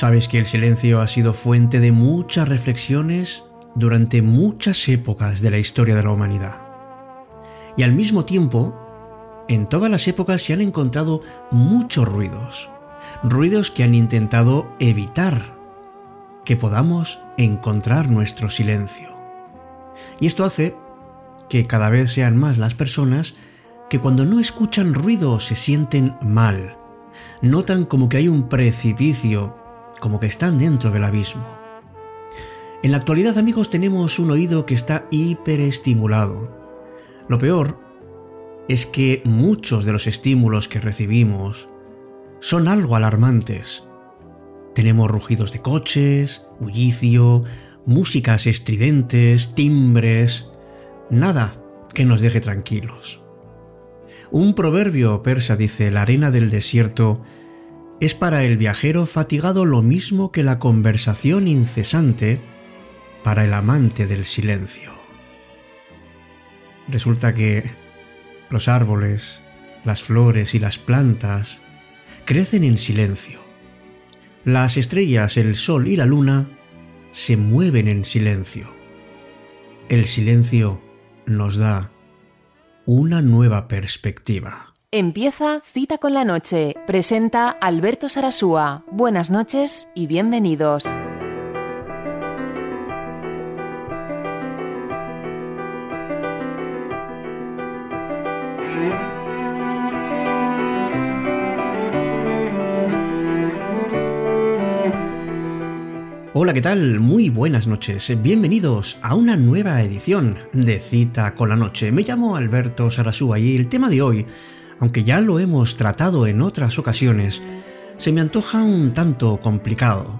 Sabes que el silencio ha sido fuente de muchas reflexiones durante muchas épocas de la historia de la humanidad. Y al mismo tiempo, en todas las épocas se han encontrado muchos ruidos, ruidos que han intentado evitar que podamos encontrar nuestro silencio. Y esto hace que cada vez sean más las personas que cuando no escuchan ruido se sienten mal, notan como que hay un precipicio, como que están dentro del abismo. En la actualidad, amigos, tenemos un oído que está hiperestimulado. Lo peor es que muchos de los estímulos que recibimos son algo alarmantes. Tenemos rugidos de coches, bullicio, músicas estridentes, timbres, nada que nos deje tranquilos. Un proverbio persa dice, la arena del desierto es para el viajero fatigado lo mismo que la conversación incesante para el amante del silencio. Resulta que los árboles, las flores y las plantas crecen en silencio. Las estrellas, el sol y la luna se mueven en silencio. El silencio nos da una nueva perspectiva. Empieza Cita con la Noche. Presenta Alberto Sarasúa. Buenas noches y bienvenidos. Hola, ¿qué tal? Muy buenas noches. Bienvenidos a una nueva edición de Cita con la Noche. Me llamo Alberto Sarasúa y el tema de hoy, aunque ya lo hemos tratado en otras ocasiones, se me antoja un tanto complicado.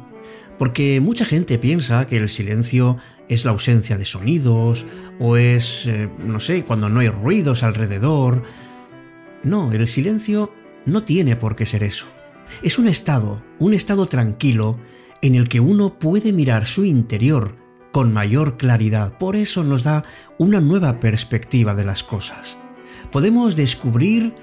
Porque mucha gente piensa que el silencio es la ausencia de sonidos o es, eh, no sé, cuando no hay ruidos alrededor. No, el silencio no tiene por qué ser eso. Es un estado, un estado tranquilo en el que uno puede mirar su interior con mayor claridad. Por eso nos da una nueva perspectiva de las cosas. Podemos descubrir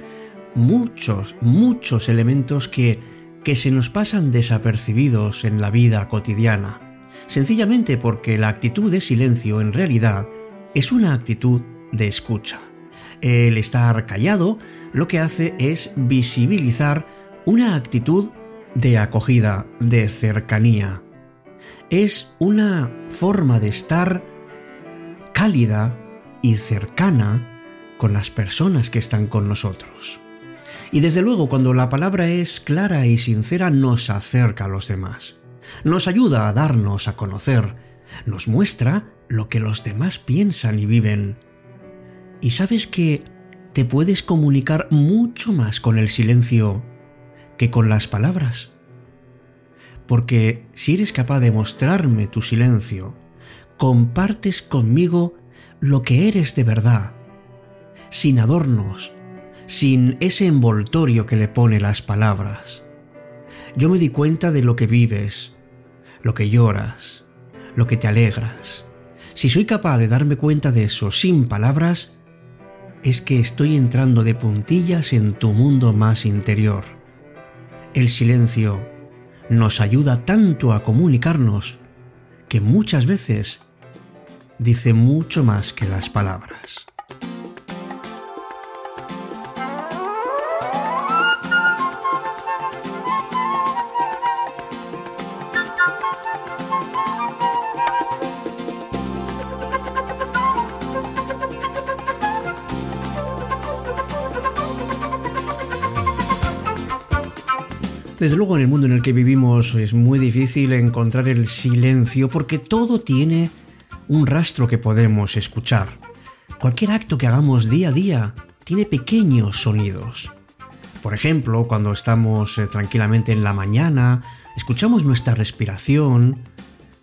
muchos, muchos elementos que, que se nos pasan desapercibidos en la vida cotidiana. Sencillamente porque la actitud de silencio en realidad es una actitud de escucha. El estar callado lo que hace es visibilizar una actitud de acogida, de cercanía. Es una forma de estar cálida y cercana con las personas que están con nosotros. Y desde luego cuando la palabra es clara y sincera nos acerca a los demás, nos ayuda a darnos a conocer, nos muestra lo que los demás piensan y viven. Y sabes que te puedes comunicar mucho más con el silencio que con las palabras. Porque si eres capaz de mostrarme tu silencio, compartes conmigo lo que eres de verdad, sin adornos, sin ese envoltorio que le pone las palabras. Yo me di cuenta de lo que vives, lo que lloras, lo que te alegras. Si soy capaz de darme cuenta de eso sin palabras, es que estoy entrando de puntillas en tu mundo más interior. El silencio nos ayuda tanto a comunicarnos que muchas veces dice mucho más que las palabras. Desde luego en el mundo en el que vivimos es muy difícil encontrar el silencio porque todo tiene un rastro que podemos escuchar. Cualquier acto que hagamos día a día tiene pequeños sonidos. Por ejemplo, cuando estamos eh, tranquilamente en la mañana, escuchamos nuestra respiración,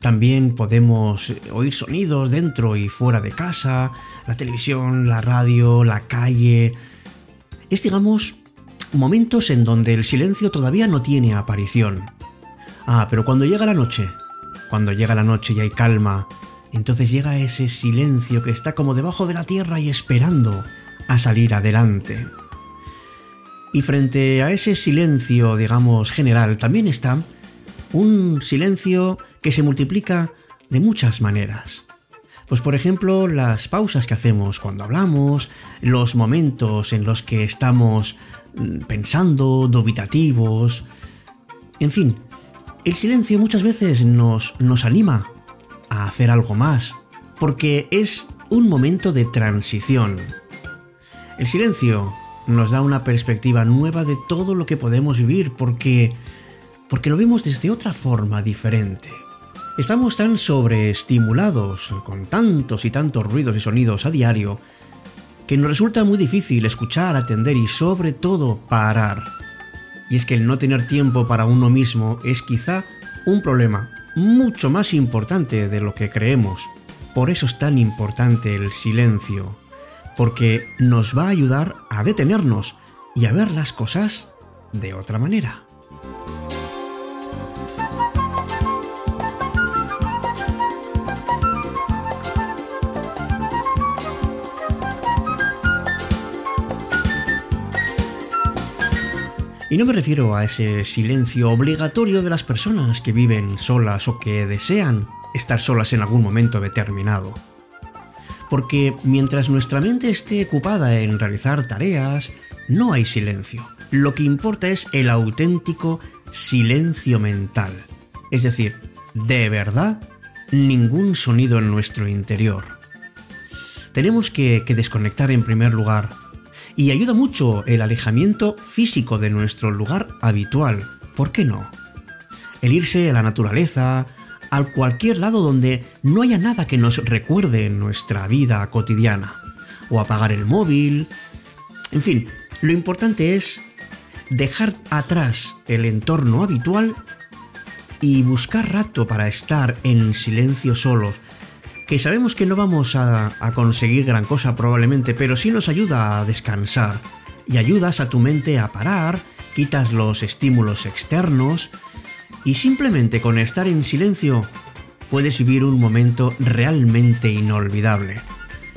también podemos eh, oír sonidos dentro y fuera de casa, la televisión, la radio, la calle. Es, digamos, momentos en donde el silencio todavía no tiene aparición. Ah, pero cuando llega la noche, cuando llega la noche y hay calma, entonces llega ese silencio que está como debajo de la tierra y esperando a salir adelante. Y frente a ese silencio, digamos, general, también está Un silencio que se multiplica de muchas maneras. Pues por ejemplo, las pausas que hacemos cuando hablamos, los momentos en los que estamos mm, pensando, dubitativos, en fin, el silencio muchas veces nos, nos anima a hacer algo más, porque es un momento de transición. El silencio nos da una perspectiva nueva de todo lo que podemos vivir porque porque lo vemos desde otra forma diferente. Estamos tan sobreestimulados con tantos y tantos ruidos y sonidos a diario que nos resulta muy difícil escuchar, atender y sobre todo parar. Y es que el no tener tiempo para uno mismo es quizá un problema mucho más importante de lo que creemos. Por eso es tan importante el silencio, porque nos va a ayudar a detenernos y a ver las cosas de otra manera. Y no me refiero a ese silencio obligatorio de las personas que viven solas o que desean estar solas en algún momento determinado. Porque mientras nuestra mente esté ocupada en realizar tareas, no hay silencio. Lo que importa es el auténtico silencio mental. Es decir, de verdad, ningún sonido en nuestro interior. Tenemos que, que desconectar en primer lugar y ayuda mucho el alejamiento físico de nuestro lugar habitual. ¿Por qué no? El irse a la naturaleza, a cualquier lado donde no haya nada que nos recuerde nuestra vida cotidiana. O apagar el móvil. En fin, lo importante es dejar atrás el entorno habitual y buscar rato para estar en silencio solos, que sabemos que no vamos a, conseguir gran cosa probablemente, pero sí nos ayuda a descansar y ayudas a tu mente a parar, quitas los estímulos externos y simplemente con estar en silencio puedes vivir un momento realmente inolvidable.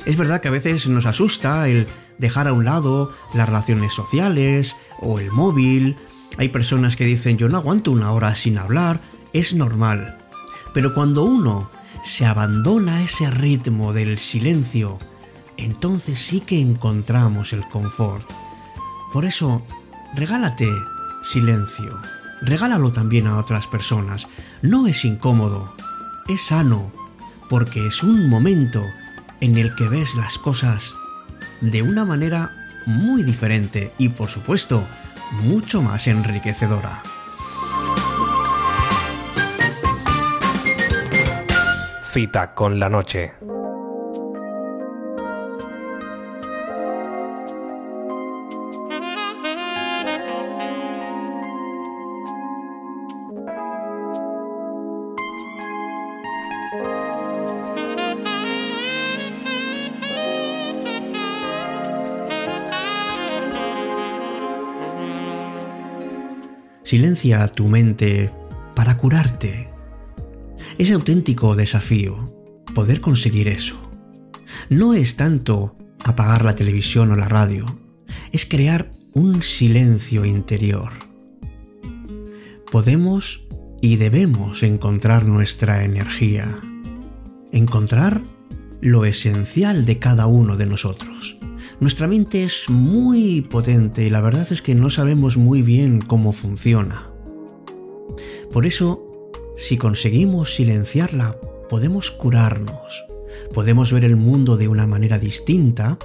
Es verdad que a veces nos asusta el dejar a un lado las relaciones sociales o el móvil. Hay personas que dicen yo no aguanto una hora sin hablar, es normal. Pero cuando uno se abandona ese ritmo del silencio, entonces sí que encontramos el confort. Por eso, regálate silencio. Regálalo también a otras personas. No es incómodo, es sano, porque es un momento en el que ves las cosas de una manera muy diferente y por supuesto mucho más enriquecedora. Cita con la noche. Silencia tu mente para curarte es auténtico desafío poder conseguir eso. No es tanto apagar la televisión o la radio, es crear un silencio interior. Podemos y debemos encontrar nuestra energía, encontrar lo esencial de cada uno de nosotros. Nuestra mente es muy potente y la verdad es que no sabemos muy bien cómo funciona. Por eso si conseguimos silenciarla, podemos curarnos, podemos ver el mundo de una manera distinta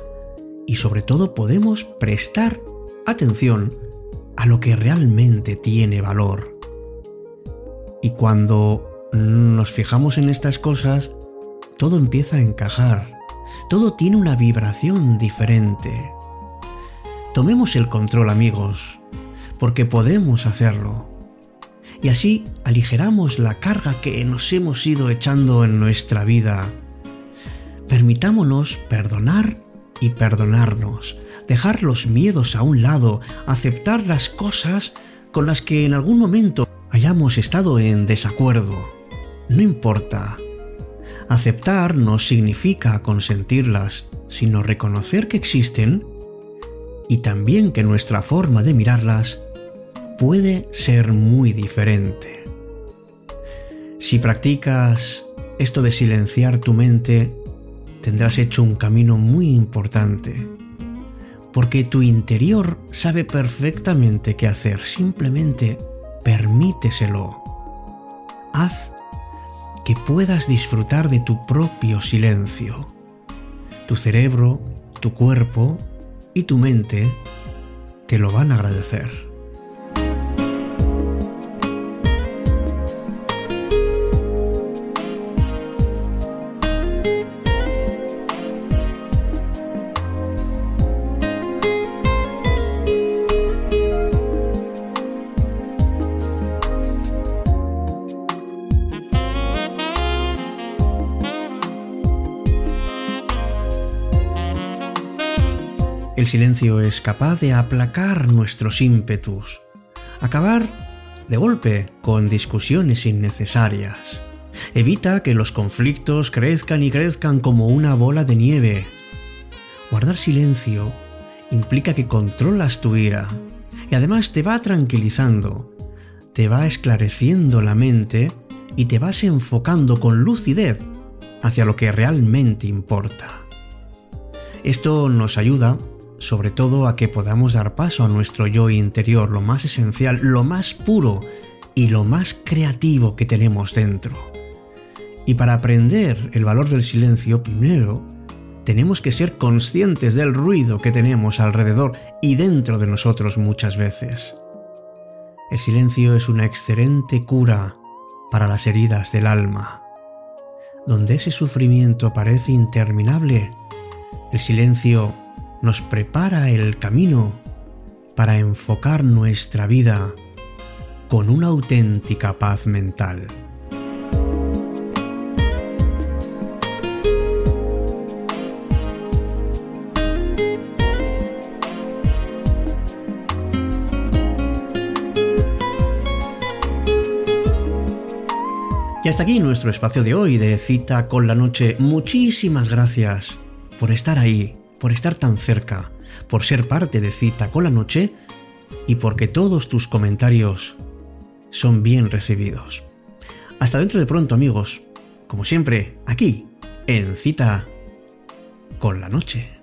y sobre todo podemos prestar atención a lo que realmente tiene valor. Y cuando nos fijamos en estas cosas, todo empieza a encajar, todo tiene una vibración diferente. Tomemos el control amigos, porque podemos hacerlo y así aligeramos la carga que nos hemos ido echando en nuestra vida. Permitámonos perdonar y perdonarnos, dejar los miedos a un lado, aceptar las cosas con las que en algún momento hayamos estado en desacuerdo. No importa. Aceptar no significa consentirlas, sino reconocer que existen y también que nuestra forma de mirarlas puede ser muy diferente. Si practicas esto de silenciar tu mente, tendrás hecho un camino muy importante, porque tu interior sabe perfectamente qué hacer, simplemente permíteselo. Haz que puedas disfrutar de tu propio silencio. Tu cerebro, tu cuerpo y tu mente te lo van a agradecer. Silencio es capaz de aplacar nuestros ímpetus, acabar de golpe con discusiones innecesarias. Evita que los conflictos crezcan y crezcan como una bola de nieve. Guardar silencio implica que controlas tu ira y además te va tranquilizando, te va esclareciendo la mente y te vas enfocando con lucidez hacia lo que realmente importa. Esto nos ayuda sobre todo a que podamos dar paso a nuestro yo interior, lo más esencial, lo más puro y lo más creativo que tenemos dentro. Y para aprender el valor del silencio, primero, tenemos que ser conscientes del ruido que tenemos alrededor y dentro de nosotros muchas veces. El silencio es una excelente cura para las heridas del alma. Donde ese sufrimiento parece interminable, el silencio nos prepara el camino para enfocar nuestra vida con una auténtica paz mental. Y hasta aquí nuestro espacio de hoy de cita con la noche. Muchísimas gracias por estar ahí por estar tan cerca, por ser parte de Cita con la Noche y porque todos tus comentarios son bien recibidos. Hasta dentro de pronto amigos, como siempre, aquí, en Cita con la Noche.